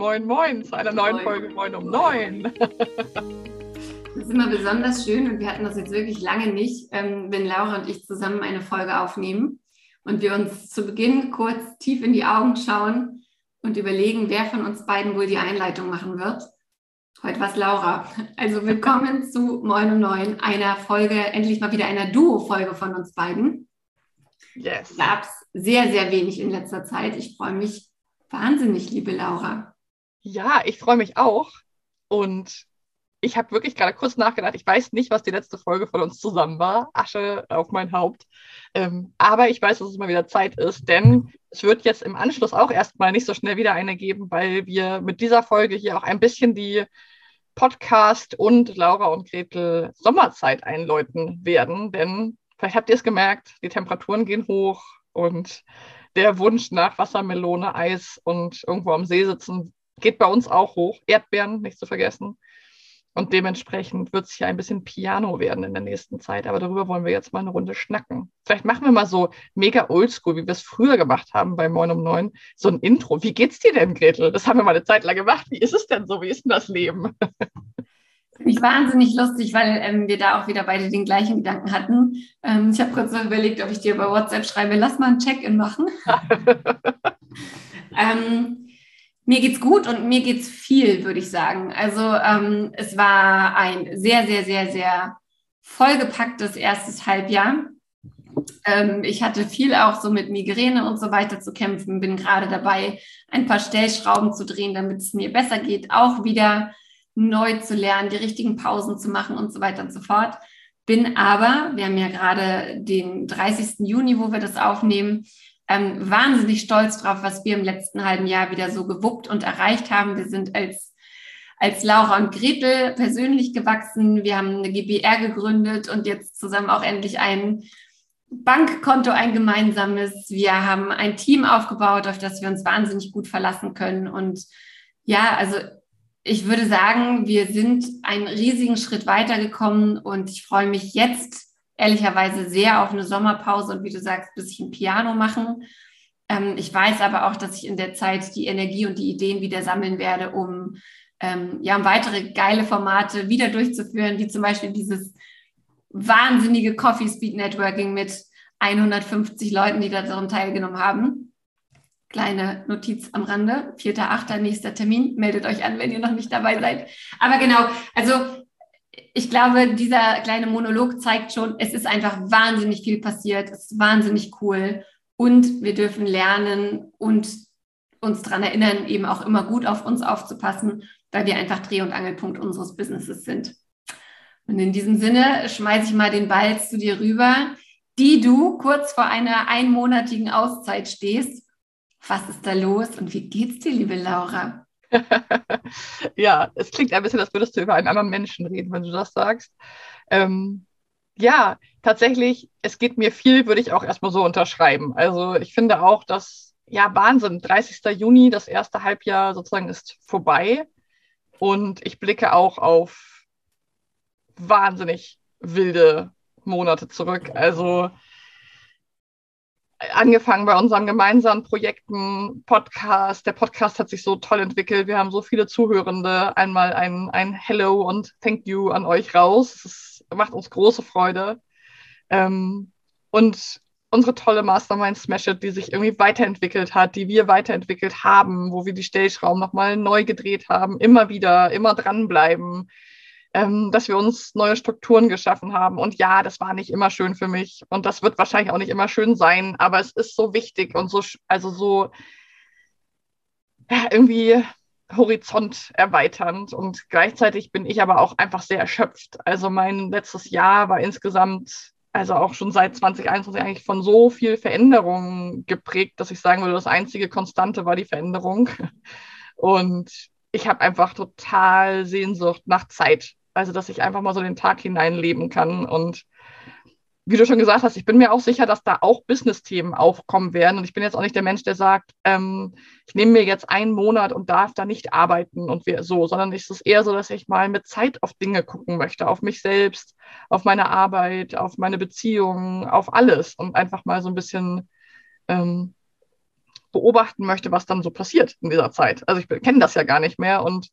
Moin, moin zu einer neuen moin. Folge Moin um neun. Das ist immer besonders schön und wir hatten das jetzt wirklich lange nicht, ähm, wenn Laura und ich zusammen eine Folge aufnehmen und wir uns zu Beginn kurz tief in die Augen schauen und überlegen, wer von uns beiden wohl die Einleitung machen wird. Heute war es Laura. Also willkommen zu Moin um neun, einer Folge, endlich mal wieder einer Duo-Folge von uns beiden. Yes. Gab es sehr, sehr wenig in letzter Zeit. Ich freue mich wahnsinnig, liebe Laura. Ja, ich freue mich auch. Und ich habe wirklich gerade kurz nachgedacht. Ich weiß nicht, was die letzte Folge von uns zusammen war. Asche auf mein Haupt. Ähm, aber ich weiß, dass es mal wieder Zeit ist, denn es wird jetzt im Anschluss auch erstmal nicht so schnell wieder eine geben, weil wir mit dieser Folge hier auch ein bisschen die Podcast und Laura und Gretel Sommerzeit einläuten werden. Denn vielleicht habt ihr es gemerkt, die Temperaturen gehen hoch und der Wunsch nach Wassermelone, Eis und irgendwo am See sitzen geht bei uns auch hoch. Erdbeeren, nicht zu vergessen. Und dementsprechend wird es hier ein bisschen Piano werden in der nächsten Zeit. Aber darüber wollen wir jetzt mal eine Runde schnacken. Vielleicht machen wir mal so mega oldschool, wie wir es früher gemacht haben bei Moin um 9. So ein Intro. Wie geht's dir denn, Gretel? Das haben wir mal eine Zeit lang gemacht. Wie ist es denn so? Wie ist denn das Leben? Finde ich wahnsinnig lustig, weil ähm, wir da auch wieder beide den gleichen Gedanken hatten. Ähm, ich habe kurz noch überlegt, ob ich dir über WhatsApp schreibe, lass mal ein Check-in machen. ähm, mir geht's gut und mir geht's viel, würde ich sagen. Also ähm, es war ein sehr, sehr, sehr, sehr vollgepacktes erstes Halbjahr. Ähm, ich hatte viel auch so mit Migräne und so weiter zu kämpfen, bin gerade dabei, ein paar Stellschrauben zu drehen, damit es mir besser geht, auch wieder neu zu lernen, die richtigen Pausen zu machen und so weiter und so fort. Bin aber, wir haben ja gerade den 30. Juni, wo wir das aufnehmen, ähm, wahnsinnig stolz drauf, was wir im letzten halben Jahr wieder so gewuppt und erreicht haben. Wir sind als, als Laura und Gretel persönlich gewachsen. Wir haben eine GBR gegründet und jetzt zusammen auch endlich ein Bankkonto, ein gemeinsames. Wir haben ein Team aufgebaut, auf das wir uns wahnsinnig gut verlassen können. Und ja, also ich würde sagen, wir sind einen riesigen Schritt weitergekommen und ich freue mich jetzt ehrlicherweise sehr auf eine Sommerpause und wie du sagst, ein bisschen Piano machen. Ähm, ich weiß aber auch, dass ich in der Zeit die Energie und die Ideen wieder sammeln werde, um ähm, ja, um weitere geile Formate wieder durchzuführen, wie zum Beispiel dieses wahnsinnige Coffee Speed Networking mit 150 Leuten, die daran teilgenommen haben. Kleine Notiz am Rande, 4.8. nächster Termin. Meldet euch an, wenn ihr noch nicht dabei seid. Aber genau, also ich glaube, dieser kleine Monolog zeigt schon, es ist einfach wahnsinnig viel passiert, es ist wahnsinnig cool und wir dürfen lernen und uns daran erinnern, eben auch immer gut auf uns aufzupassen, weil wir einfach Dreh- und Angelpunkt unseres Businesses sind. Und in diesem Sinne schmeiße ich mal den Ball zu dir rüber, die du kurz vor einer einmonatigen Auszeit stehst. Was ist da los und wie geht's dir, liebe Laura? ja, es klingt ein bisschen, als würdest du über einen anderen Menschen reden, wenn du das sagst. Ähm, ja, tatsächlich, es geht mir viel, würde ich auch erstmal so unterschreiben. Also ich finde auch, dass, ja, Wahnsinn, 30. Juni, das erste Halbjahr sozusagen ist vorbei. Und ich blicke auch auf wahnsinnig wilde Monate zurück. Also angefangen bei unseren gemeinsamen Projekten, Podcast. Der Podcast hat sich so toll entwickelt. Wir haben so viele Zuhörende. Einmal ein, ein Hello und Thank you an euch raus. Es macht uns große Freude. Ähm, und unsere tolle Mastermind Smash It, die sich irgendwie weiterentwickelt hat, die wir weiterentwickelt haben, wo wir die Stellschrauben nochmal neu gedreht haben, immer wieder, immer dranbleiben ähm, dass wir uns neue Strukturen geschaffen haben. Und ja, das war nicht immer schön für mich und das wird wahrscheinlich auch nicht immer schön sein, aber es ist so wichtig und so, also so ja, irgendwie Horizont erweiternd und gleichzeitig bin ich aber auch einfach sehr erschöpft. Also mein letztes Jahr war insgesamt, also auch schon seit 2021 eigentlich von so viel Veränderung geprägt, dass ich sagen würde, das einzige Konstante war die Veränderung. Und ich habe einfach total Sehnsucht nach Zeit. Also, dass ich einfach mal so den Tag hineinleben kann. Und wie du schon gesagt hast, ich bin mir auch sicher, dass da auch Business-Themen aufkommen werden. Und ich bin jetzt auch nicht der Mensch, der sagt, ähm, ich nehme mir jetzt einen Monat und darf da nicht arbeiten und wir, so, sondern es ist eher so, dass ich mal mit Zeit auf Dinge gucken möchte, auf mich selbst, auf meine Arbeit, auf meine Beziehungen, auf alles und einfach mal so ein bisschen ähm, beobachten möchte, was dann so passiert in dieser Zeit. Also ich kenne das ja gar nicht mehr und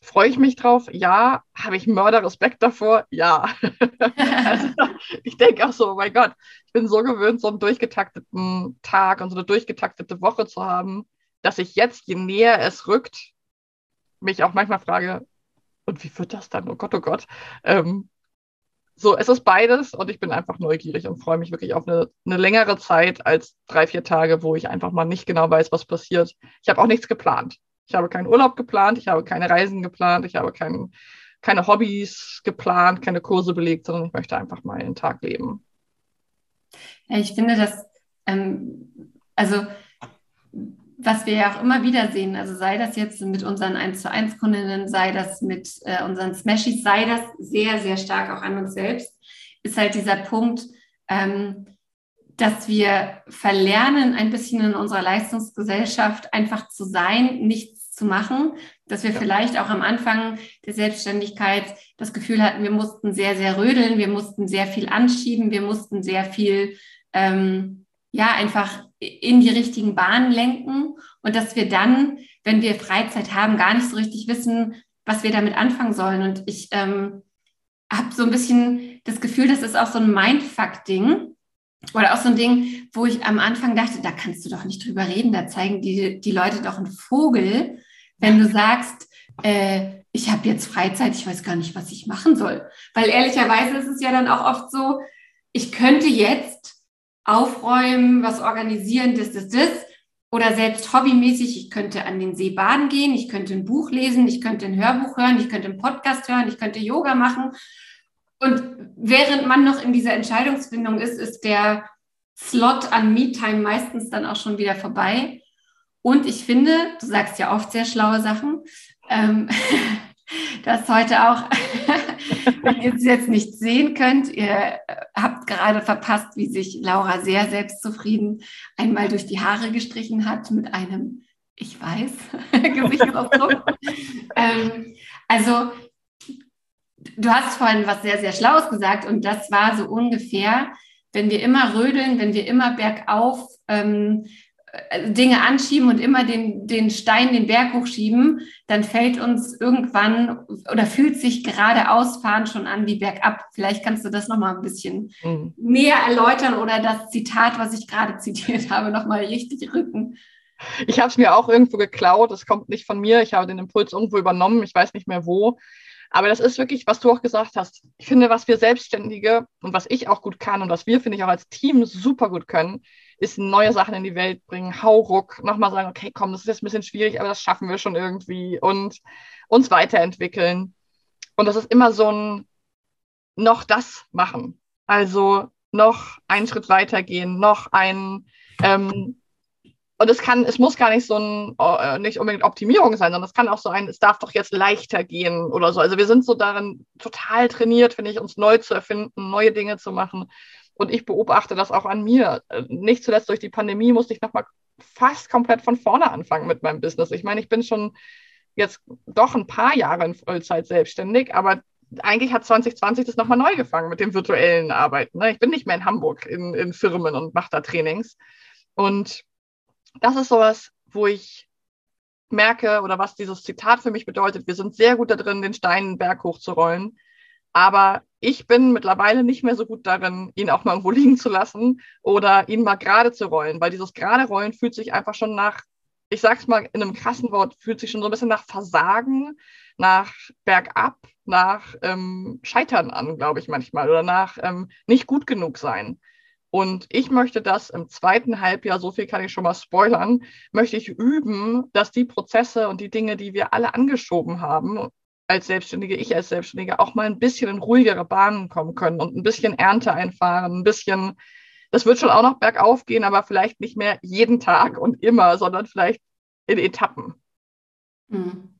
freue ich mich drauf? Ja. Habe ich Mörderrespekt davor? Ja. also, ich denke auch so, oh mein Gott, ich bin so gewöhnt, so einen durchgetakteten Tag und so eine durchgetaktete Woche zu haben, dass ich jetzt, je näher es rückt, mich auch manchmal frage, und wie wird das dann? Oh Gott, oh Gott. Ähm, so, es ist beides und ich bin einfach neugierig und freue mich wirklich auf eine, eine, längere Zeit als drei, vier Tage, wo ich einfach mal nicht genau weiß, was passiert. Ich habe auch nichts geplant. Ich habe keinen Urlaub geplant, ich habe keine Reisen geplant, ich habe kein, keine Hobbys geplant, keine Kurse belegt, sondern ich möchte einfach mal einen Tag leben. Ja, ich finde das, ähm, also was wir ja auch immer wieder sehen, also sei das jetzt mit unseren 1 zu 1 Kundinnen, sei das mit äh, unseren Smashies, sei das sehr, sehr stark auch an uns selbst, ist halt dieser Punkt, ähm, dass wir verlernen, ein bisschen in unserer Leistungsgesellschaft einfach zu sein, nichts zu machen, dass wir ja. vielleicht auch am Anfang der Selbstständigkeit das Gefühl hatten, wir mussten sehr, sehr rödeln, wir mussten sehr viel anschieben, wir mussten sehr viel, ähm, ja, einfach in die richtigen Bahnen lenken und dass wir dann, wenn wir Freizeit haben, gar nicht so richtig wissen, was wir damit anfangen sollen. Und ich ähm, habe so ein bisschen das Gefühl, das ist auch so ein Mindfuck-Ding oder auch so ein Ding, wo ich am Anfang dachte, da kannst du doch nicht drüber reden, da zeigen die, die Leute doch einen Vogel, wenn du sagst, äh, ich habe jetzt Freizeit, ich weiß gar nicht, was ich machen soll. Weil ehrlicherweise ist es ja dann auch oft so, ich könnte jetzt aufräumen, was organisieren, das, das, das. Oder selbst hobbymäßig, ich könnte an den See baden gehen, ich könnte ein Buch lesen, ich könnte ein Hörbuch hören, ich könnte einen Podcast hören, ich könnte Yoga machen. Und während man noch in dieser Entscheidungsfindung ist, ist der Slot an Me-Time meistens dann auch schon wieder vorbei. Und ich finde, du sagst ja oft sehr schlaue Sachen, ähm, dass heute auch, wenn ihr es jetzt nicht sehen könnt, ihr habt gerade verpasst, wie sich Laura sehr selbstzufrieden einmal durch die Haare gestrichen hat mit einem, ich weiß, Gesichtsausdruck. ähm, also, du hast vorhin was sehr, sehr Schlaues gesagt und das war so ungefähr, wenn wir immer rödeln, wenn wir immer bergauf ähm, äh, Dinge anschieben und immer den, den Stein den Berg hochschieben, dann fällt uns irgendwann oder fühlt sich geradeaus fahren schon an wie bergab. Vielleicht kannst du das nochmal ein bisschen mhm. näher erläutern oder das Zitat, was ich gerade zitiert habe, nochmal richtig rücken. Ich habe es mir auch irgendwo geklaut. Es kommt nicht von mir. Ich habe den Impuls irgendwo übernommen. Ich weiß nicht mehr wo. Aber das ist wirklich, was du auch gesagt hast. Ich finde, was wir Selbstständige und was ich auch gut kann und was wir, finde ich, auch als Team super gut können, ist neue Sachen in die Welt bringen, Hauruck, nochmal sagen, okay, komm, das ist jetzt ein bisschen schwierig, aber das schaffen wir schon irgendwie und uns weiterentwickeln. Und das ist immer so ein noch das machen. Also noch einen Schritt weitergehen, noch ein ähm, und es kann, es muss gar nicht so ein, äh, nicht unbedingt Optimierung sein, sondern es kann auch so ein, es darf doch jetzt leichter gehen oder so. Also wir sind so darin total trainiert, finde ich, uns neu zu erfinden, neue Dinge zu machen. Und ich beobachte das auch an mir. Äh, nicht zuletzt durch die Pandemie musste ich nochmal fast komplett von vorne anfangen mit meinem Business. Ich meine, ich bin schon jetzt doch ein paar Jahre in Vollzeit selbstständig, aber eigentlich hat 2020 das nochmal neu gefangen mit dem virtuellen Arbeiten. Ne? Ich bin nicht mehr in Hamburg in, in Firmen und mache da Trainings. Und das ist sowas, wo ich merke oder was dieses Zitat für mich bedeutet. Wir sind sehr gut da drin, den Stein den Berg hochzurollen. Aber ich bin mittlerweile nicht mehr so gut darin, ihn auch mal irgendwo liegen zu lassen oder ihn mal gerade zu rollen, weil dieses gerade Rollen fühlt sich einfach schon nach, ich sag's mal in einem krassen Wort, fühlt sich schon so ein bisschen nach Versagen, nach Bergab, nach ähm, Scheitern an, glaube ich manchmal, oder nach ähm, nicht gut genug sein. Und ich möchte das im zweiten Halbjahr, so viel kann ich schon mal spoilern, möchte ich üben, dass die Prozesse und die Dinge, die wir alle angeschoben haben, als Selbstständige, ich als Selbstständige auch mal ein bisschen in ruhigere Bahnen kommen können und ein bisschen Ernte einfahren, ein bisschen, das wird schon auch noch bergauf gehen, aber vielleicht nicht mehr jeden Tag und immer, sondern vielleicht in Etappen. Hm.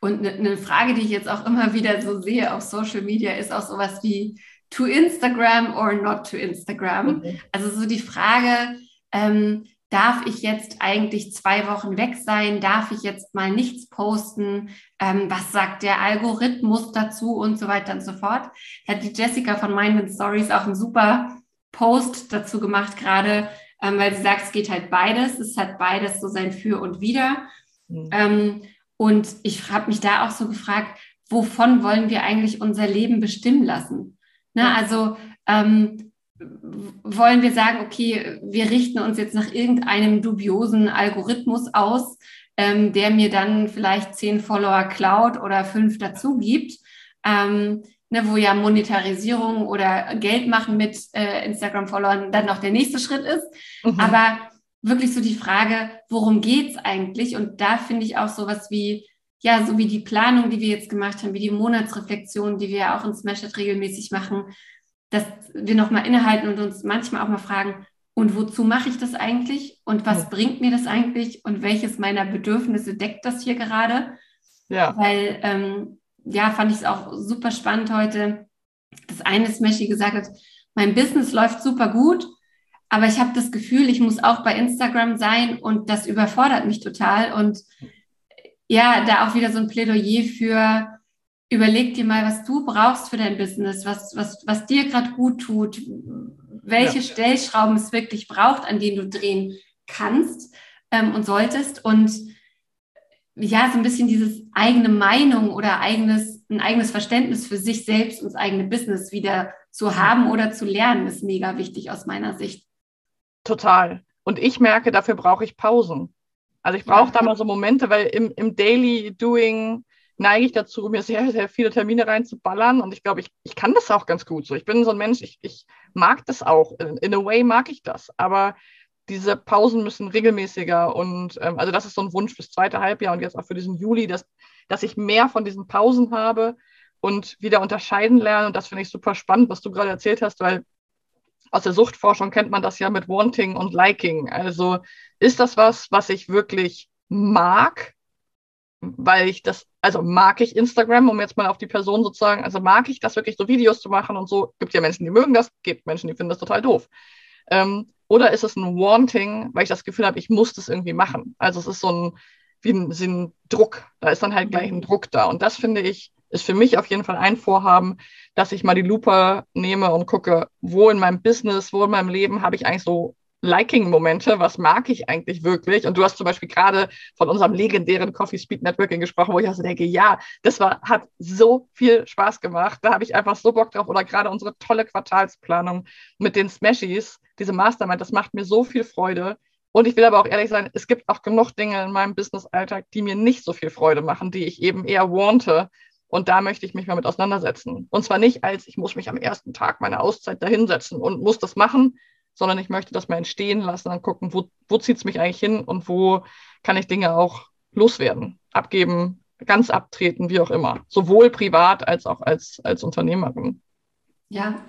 Und eine ne Frage, die ich jetzt auch immer wieder so sehe auf Social Media, ist auch sowas wie to Instagram or not to Instagram. Mhm. Also so die Frage, ähm, darf ich jetzt eigentlich zwei Wochen weg sein? Darf ich jetzt mal nichts posten? Ähm, was sagt der Algorithmus dazu und so weiter und so fort? Hat die Jessica von Mind Stories auch einen super Post dazu gemacht, gerade ähm, weil sie sagt, es geht halt beides. Es hat beides so sein Für und Wider. Mhm. Ähm, und ich habe mich da auch so gefragt, wovon wollen wir eigentlich unser Leben bestimmen lassen? Ne? Also ähm, wollen wir sagen, okay, wir richten uns jetzt nach irgendeinem dubiosen Algorithmus aus, ähm, der mir dann vielleicht zehn Follower klaut oder fünf dazu gibt, ähm, ne, wo ja Monetarisierung oder Geld machen mit äh, Instagram-Followern dann noch der nächste Schritt ist. Mhm. Aber wirklich so die Frage, worum geht's eigentlich? Und da finde ich auch sowas wie, ja, so wie die Planung, die wir jetzt gemacht haben, wie die Monatsreflexion, die wir ja auch in Smashed regelmäßig machen, dass wir nochmal innehalten und uns manchmal auch mal fragen, und wozu mache ich das eigentlich? Und was ja. bringt mir das eigentlich? Und welches meiner Bedürfnisse deckt das hier gerade? Ja. Weil, ähm, ja, fand ich es auch super spannend heute, dass eine Smashy gesagt hat, mein Business läuft super gut, aber ich habe das Gefühl, ich muss auch bei Instagram sein und das überfordert mich total. Und ja, da auch wieder so ein Plädoyer für, überleg dir mal, was du brauchst für dein Business, was, was, was dir gerade gut tut, welche ja. Stellschrauben es wirklich braucht, an denen du drehen kannst ähm, und solltest. Und ja, so ein bisschen dieses eigene Meinung oder eigenes, ein eigenes Verständnis für sich selbst und das eigene Business wieder zu haben oder zu lernen, ist mega wichtig aus meiner Sicht. Total. Und ich merke, dafür brauche ich Pausen. Also ich brauche ja. da mal so Momente, weil im, im Daily Doing neige ich dazu, mir sehr, sehr viele Termine reinzuballern. Und ich glaube, ich, ich kann das auch ganz gut so. Ich bin so ein Mensch, ich, ich mag das auch. In, in a way mag ich das. Aber diese Pausen müssen regelmäßiger. Und ähm, also das ist so ein Wunsch fürs zweite Halbjahr und jetzt auch für diesen Juli, dass, dass ich mehr von diesen Pausen habe und wieder unterscheiden lerne. Und das finde ich super spannend, was du gerade erzählt hast, weil aus der Suchtforschung kennt man das ja mit Wanting und Liking. Also ist das was, was ich wirklich mag, weil ich das also mag ich Instagram, um jetzt mal auf die Person sozusagen, also mag ich das wirklich so Videos zu machen und so. Gibt ja Menschen, die mögen das, gibt Menschen, die finden das total doof. Ähm, oder ist es ein Wanting, weil ich das Gefühl habe, ich muss das irgendwie machen. Also es ist so ein, wie ein, wie ein Druck. Da ist dann halt gleich ein Druck da. Und das finde ich, ist für mich auf jeden Fall ein Vorhaben, dass ich mal die Lupe nehme und gucke, wo in meinem Business, wo in meinem Leben habe ich eigentlich so Liking-Momente, was mag ich eigentlich wirklich? Und du hast zum Beispiel gerade von unserem legendären Coffee Speed Networking gesprochen, wo ich also denke, ja, das war, hat so viel Spaß gemacht. Da habe ich einfach so Bock drauf. Oder gerade unsere tolle Quartalsplanung mit den Smashies, diese Mastermind, das macht mir so viel Freude. Und ich will aber auch ehrlich sein, es gibt auch genug Dinge in meinem Business-Alltag, die mir nicht so viel Freude machen, die ich eben eher wante. Und da möchte ich mich mal mit auseinandersetzen. Und zwar nicht als, ich muss mich am ersten Tag meiner Auszeit dahinsetzen und muss das machen, sondern ich möchte das mal entstehen lassen und gucken, wo, wo zieht es mich eigentlich hin und wo kann ich Dinge auch loswerden, abgeben, ganz abtreten, wie auch immer. Sowohl privat als auch als, als Unternehmerin. Ja.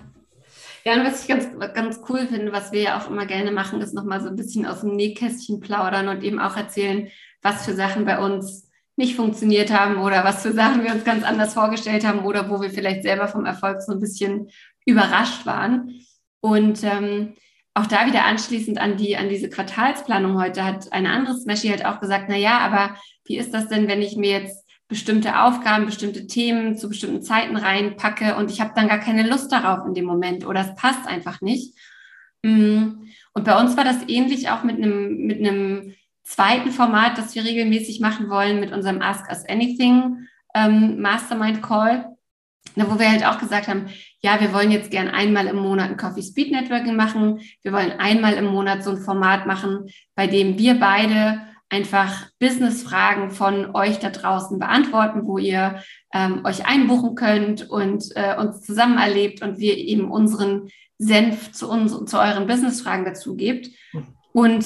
Ja, und was ich ganz, ganz cool finde, was wir ja auch immer gerne machen, ist nochmal so ein bisschen aus dem Nähkästchen plaudern und eben auch erzählen, was für Sachen bei uns nicht funktioniert haben oder was für Sachen wir uns ganz anders vorgestellt haben oder wo wir vielleicht selber vom Erfolg so ein bisschen überrascht waren. Und ähm, auch da wieder anschließend an die, an diese Quartalsplanung heute hat eine andere Smashy halt auch gesagt, na ja, aber wie ist das denn, wenn ich mir jetzt bestimmte Aufgaben, bestimmte Themen zu bestimmten Zeiten reinpacke und ich habe dann gar keine Lust darauf in dem Moment oder es passt einfach nicht. Mm. Und bei uns war das ähnlich auch mit einem, mit einem zweiten Format, das wir regelmäßig machen wollen, mit unserem Ask Us Anything ähm, Mastermind Call, wo wir halt auch gesagt haben, ja, wir wollen jetzt gern einmal im Monat ein Coffee Speed Networking machen. Wir wollen einmal im Monat so ein Format machen, bei dem wir beide einfach Business-Fragen von euch da draußen beantworten, wo ihr ähm, euch einbuchen könnt und äh, uns zusammen erlebt und wir eben unseren Senf zu, uns, zu euren Business-Fragen dazu gebt. Und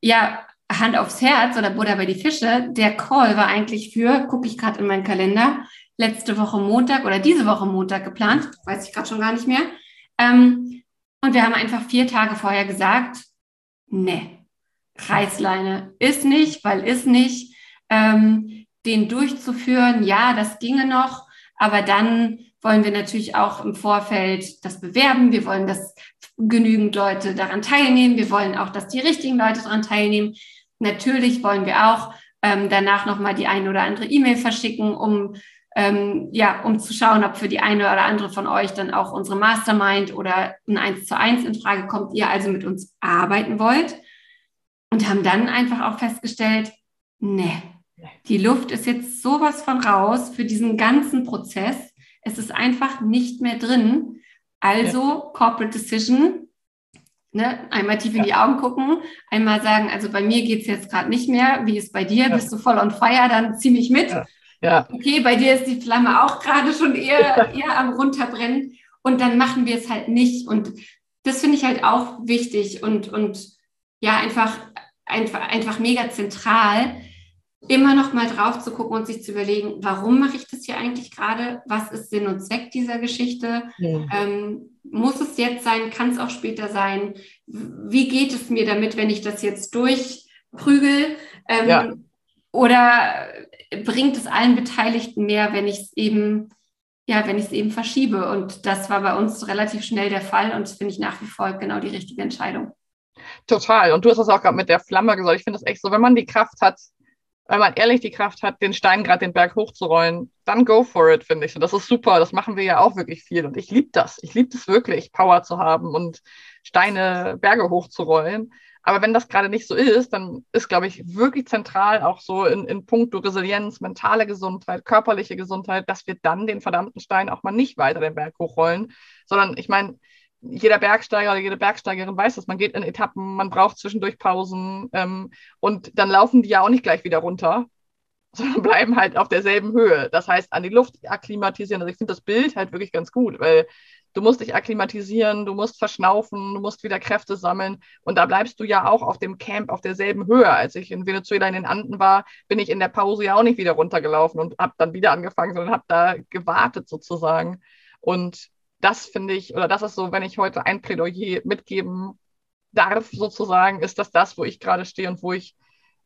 ja, Hand aufs Herz oder Buddha bei die Fische, der Call war eigentlich für, gucke ich gerade in meinen Kalender, letzte Woche Montag oder diese Woche Montag geplant, weiß ich gerade schon gar nicht mehr. Ähm, und wir haben einfach vier Tage vorher gesagt, ne, Reißleine ist nicht, weil ist nicht. Ähm, den durchzuführen, ja, das ginge noch, aber dann wollen wir natürlich auch im Vorfeld das bewerben. Wir wollen, dass genügend Leute daran teilnehmen. Wir wollen auch, dass die richtigen Leute daran teilnehmen. Natürlich wollen wir auch ähm, danach nochmal die eine oder andere E-Mail verschicken, um ähm, ja, um zu schauen, ob für die eine oder andere von euch dann auch unsere Mastermind oder ein 1 zu 1 in Frage kommt, ihr also mit uns arbeiten wollt. Und haben dann einfach auch festgestellt, nee, die Luft ist jetzt sowas von raus für diesen ganzen Prozess. Es ist einfach nicht mehr drin. Also. Corporate Decision, ne? einmal tief in die Augen gucken, einmal sagen, also bei mir geht es jetzt gerade nicht mehr. Wie ist bei dir? Bist du voll on fire? Dann zieh mich mit. Ja. Okay, bei dir ist die Flamme auch gerade schon eher, eher am runterbrennen. Und dann machen wir es halt nicht. Und das finde ich halt auch wichtig und, und ja, einfach, einfach, einfach mega zentral, immer noch mal drauf zu gucken und sich zu überlegen, warum mache ich das hier eigentlich gerade? Was ist Sinn und Zweck dieser Geschichte? Ja. Ähm, muss es jetzt sein? Kann es auch später sein? Wie geht es mir damit, wenn ich das jetzt durchprügel? Ähm, ja. Oder bringt es allen Beteiligten mehr, wenn ich es eben, ja, wenn ich es eben verschiebe? Und das war bei uns relativ schnell der Fall und das finde ich nach wie vor genau die richtige Entscheidung. Total. Und du hast das auch gerade mit der Flamme gesagt. Ich finde das echt so, wenn man die Kraft hat, wenn man ehrlich die Kraft hat, den Stein gerade den Berg hochzurollen, dann go for it, finde ich. Und das ist super. Das machen wir ja auch wirklich viel. Und ich liebe das. Ich liebe es wirklich, Power zu haben und Steine, Berge hochzurollen. Aber wenn das gerade nicht so ist, dann ist, glaube ich, wirklich zentral auch so in, in puncto Resilienz, mentale Gesundheit, körperliche Gesundheit, dass wir dann den verdammten Stein auch mal nicht weiter den Berg hochrollen, sondern ich meine, jeder Bergsteiger oder jede Bergsteigerin weiß das. Man geht in Etappen, man braucht zwischendurch Pausen ähm, und dann laufen die ja auch nicht gleich wieder runter, sondern bleiben halt auf derselben Höhe. Das heißt, an die Luft akklimatisieren. Also ich finde das Bild halt wirklich ganz gut, weil du musst dich akklimatisieren, du musst verschnaufen, du musst wieder Kräfte sammeln und da bleibst du ja auch auf dem Camp auf derselben Höhe. Als ich in Venezuela in den Anden war, bin ich in der Pause ja auch nicht wieder runtergelaufen und habe dann wieder angefangen, sondern habe da gewartet sozusagen. Und das finde ich, oder das ist so, wenn ich heute ein Plädoyer mitgeben darf, sozusagen, ist das das, wo ich gerade stehe und wo ich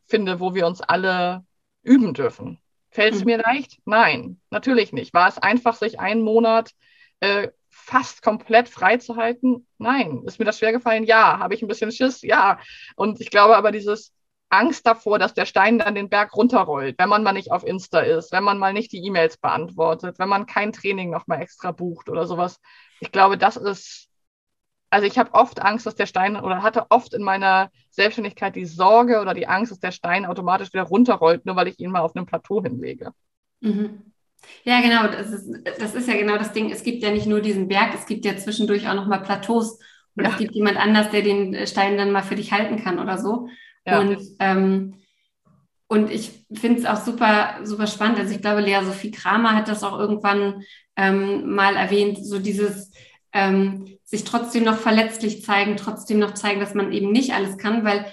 finde, wo wir uns alle üben dürfen. Fällt es mhm. mir leicht? Nein, natürlich nicht. War es einfach, sich einen Monat äh, fast komplett freizuhalten? Nein. Ist mir das schwer gefallen? Ja. Habe ich ein bisschen Schiss? Ja. Und ich glaube aber dieses, Angst davor, dass der Stein dann den Berg runterrollt, wenn man mal nicht auf Insta ist, wenn man mal nicht die E-Mails beantwortet, wenn man kein Training nochmal extra bucht oder sowas. Ich glaube, das ist, also ich habe oft Angst, dass der Stein oder hatte oft in meiner Selbstständigkeit die Sorge oder die Angst, dass der Stein automatisch wieder runterrollt, nur weil ich ihn mal auf einem Plateau hinlege. Mhm. Ja, genau, das ist, das ist ja genau das Ding. Es gibt ja nicht nur diesen Berg, es gibt ja zwischendurch auch nochmal Plateaus. Und ja. es gibt jemand anders, der den Stein dann mal für dich halten kann oder so. Ja. Und, ähm, und ich finde es auch super, super spannend. Also ich glaube, Lea Sophie Kramer hat das auch irgendwann ähm, mal erwähnt, so dieses ähm, sich trotzdem noch verletzlich zeigen, trotzdem noch zeigen, dass man eben nicht alles kann, weil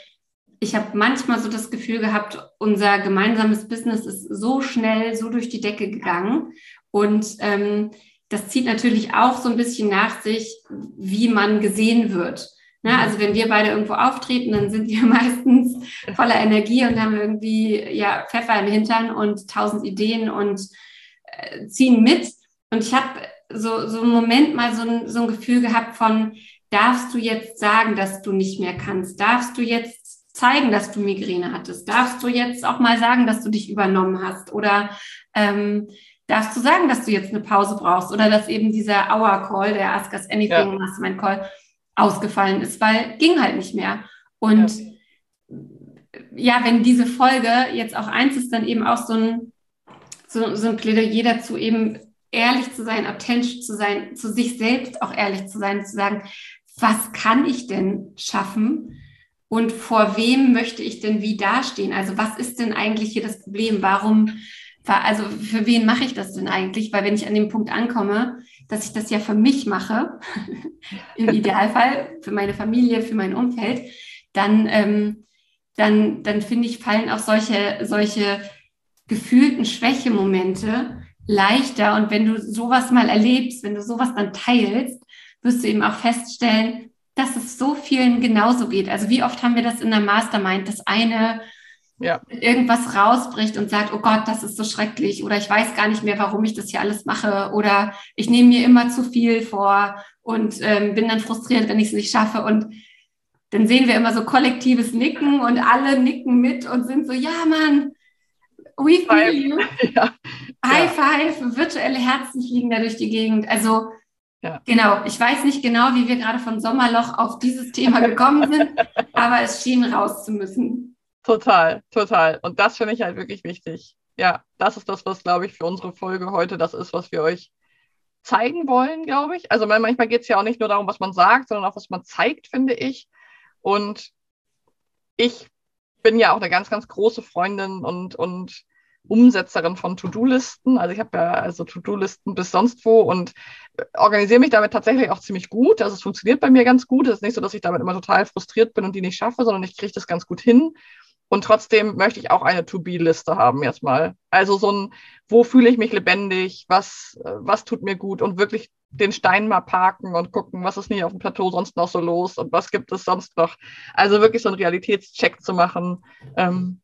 ich habe manchmal so das Gefühl gehabt, unser gemeinsames Business ist so schnell, so durch die Decke gegangen. Und ähm, das zieht natürlich auch so ein bisschen nach sich, wie man gesehen wird. Na, ne, also wenn wir beide irgendwo auftreten, dann sind wir meistens voller Energie und haben irgendwie ja Pfeffer im Hintern und tausend Ideen und äh, ziehen mit. Und ich habe so, so einen Moment mal so ein, so ein Gefühl gehabt von, darfst du jetzt sagen, dass du nicht mehr kannst? Darfst du jetzt zeigen, dass du Migräne hattest? Darfst du jetzt auch mal sagen, dass du dich übernommen hast? Oder ähm, darfst du sagen, dass du jetzt eine Pause brauchst? Oder dass eben dieser Hour Call, der Ask Us Anything ja. Mastermind Call, ausgefallen ist, weil ging halt nicht mehr. Und ja. ja, wenn diese Folge jetzt auch eins ist, dann eben auch so ein, so, so ein Plädoyer dazu, eben ehrlich zu sein, authentisch zu sein, zu sich selbst auch ehrlich zu sein, zu sagen, was kann ich denn schaffen? Und vor wem möchte ich denn wie dastehen? Also was ist denn eigentlich hier das Problem? Warum, also für wen mache ich das denn eigentlich? Weil wenn ich an dem Punkt ankomme, dass ich das ja für mich mache, im Idealfall für meine Familie, für mein Umfeld, dann, ähm, dann, dann finde ich, fallen auch solche, solche gefühlten Schwächemomente leichter. Und wenn du sowas mal erlebst, wenn du sowas dann teilst, wirst du eben auch feststellen, dass es so vielen genauso geht. Also wie oft haben wir das in der Mastermind, dass eine ja. irgendwas rausbricht und sagt, oh Gott, das ist so schrecklich oder ich weiß gar nicht mehr, warum ich das hier alles mache oder ich nehme mir immer zu viel vor und ähm, bin dann frustriert, wenn ich es nicht schaffe und dann sehen wir immer so kollektives Nicken und alle nicken mit und sind so, ja Mann. We feel you. Ja. High five, virtuelle Herzen fliegen da durch die Gegend. Also ja. genau, ich weiß nicht genau, wie wir gerade von Sommerloch auf dieses Thema gekommen sind, aber es schien raus zu müssen. Total, total. Und das finde ich halt wirklich wichtig. Ja, das ist das, was, glaube ich, für unsere Folge heute das ist, was wir euch zeigen wollen, glaube ich. Also manchmal geht es ja auch nicht nur darum, was man sagt, sondern auch, was man zeigt, finde ich. Und ich bin ja auch eine ganz, ganz große Freundin und, und Umsetzerin von To-Do-Listen. Also ich habe ja also To-Do-Listen bis sonst wo und organisiere mich damit tatsächlich auch ziemlich gut. Also es funktioniert bei mir ganz gut. Es ist nicht so, dass ich damit immer total frustriert bin und die nicht schaffe, sondern ich kriege das ganz gut hin. Und trotzdem möchte ich auch eine To-Be-Liste haben jetzt mal. Also so ein, wo fühle ich mich lebendig, was, was tut mir gut und wirklich den Stein mal parken und gucken, was ist nicht auf dem Plateau sonst noch so los und was gibt es sonst noch. Also wirklich so einen Realitätscheck zu machen. Ähm,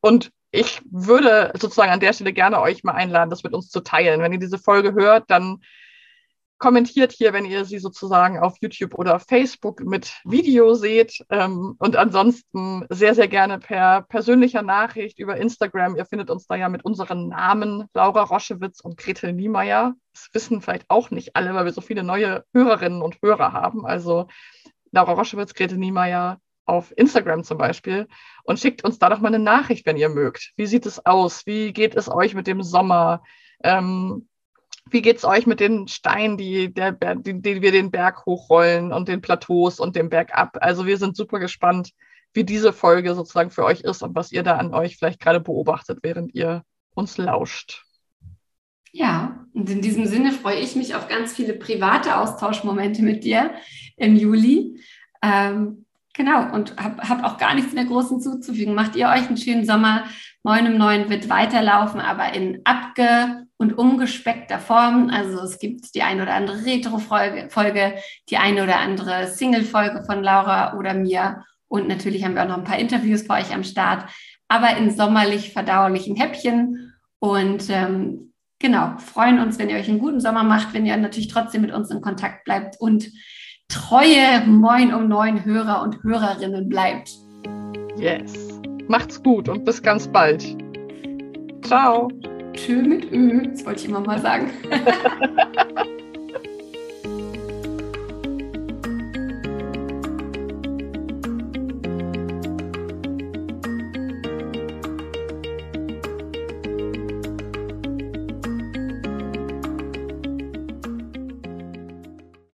und ich würde sozusagen an der Stelle gerne euch mal einladen, das mit uns zu teilen. Wenn ihr diese Folge hört, dann kommentiert hier, wenn ihr sie sozusagen auf YouTube oder Facebook mit Video seht. Ähm, und ansonsten sehr, sehr gerne per persönlicher Nachricht über Instagram. Ihr findet uns da ja mit unseren Namen Laura Roschewitz und Gretel Niemeyer. Das wissen vielleicht auch nicht alle, weil wir so viele neue Hörerinnen und Hörer haben. Also Laura Roschewitz, Gretel Niemeyer auf Instagram zum Beispiel und schickt uns da doch mal eine Nachricht, wenn ihr mögt. Wie sieht es aus? Wie geht es euch mit dem Sommer? Ähm, wie geht es euch mit den Steinen, die, der, die, die wir den Berg hochrollen und den Plateaus und dem Berg ab? Also wir sind super gespannt, wie diese Folge sozusagen für euch ist und was ihr da an euch vielleicht gerade beobachtet, während ihr uns lauscht. Ja, und in diesem Sinne freue ich mich auf ganz viele private Austauschmomente mit dir im Juli. Ähm, genau, und habe hab auch gar nichts mehr Großen zuzufügen. Macht ihr euch einen schönen Sommer. Moin um neun wird weiterlaufen, aber in abge- und umgespeckter Form. Also es gibt die eine oder andere Retro-Folge, die eine oder andere Single-Folge von Laura oder mir. Und natürlich haben wir auch noch ein paar Interviews für euch am Start, aber in sommerlich verdauerlichen Häppchen. Und ähm, genau, freuen uns, wenn ihr euch einen guten Sommer macht, wenn ihr natürlich trotzdem mit uns in Kontakt bleibt und treue Moin um neun Hörer und Hörerinnen bleibt. Yes. Macht's gut und bis ganz bald. Ciao. Tschö mit Ö, das wollte ich immer mal sagen.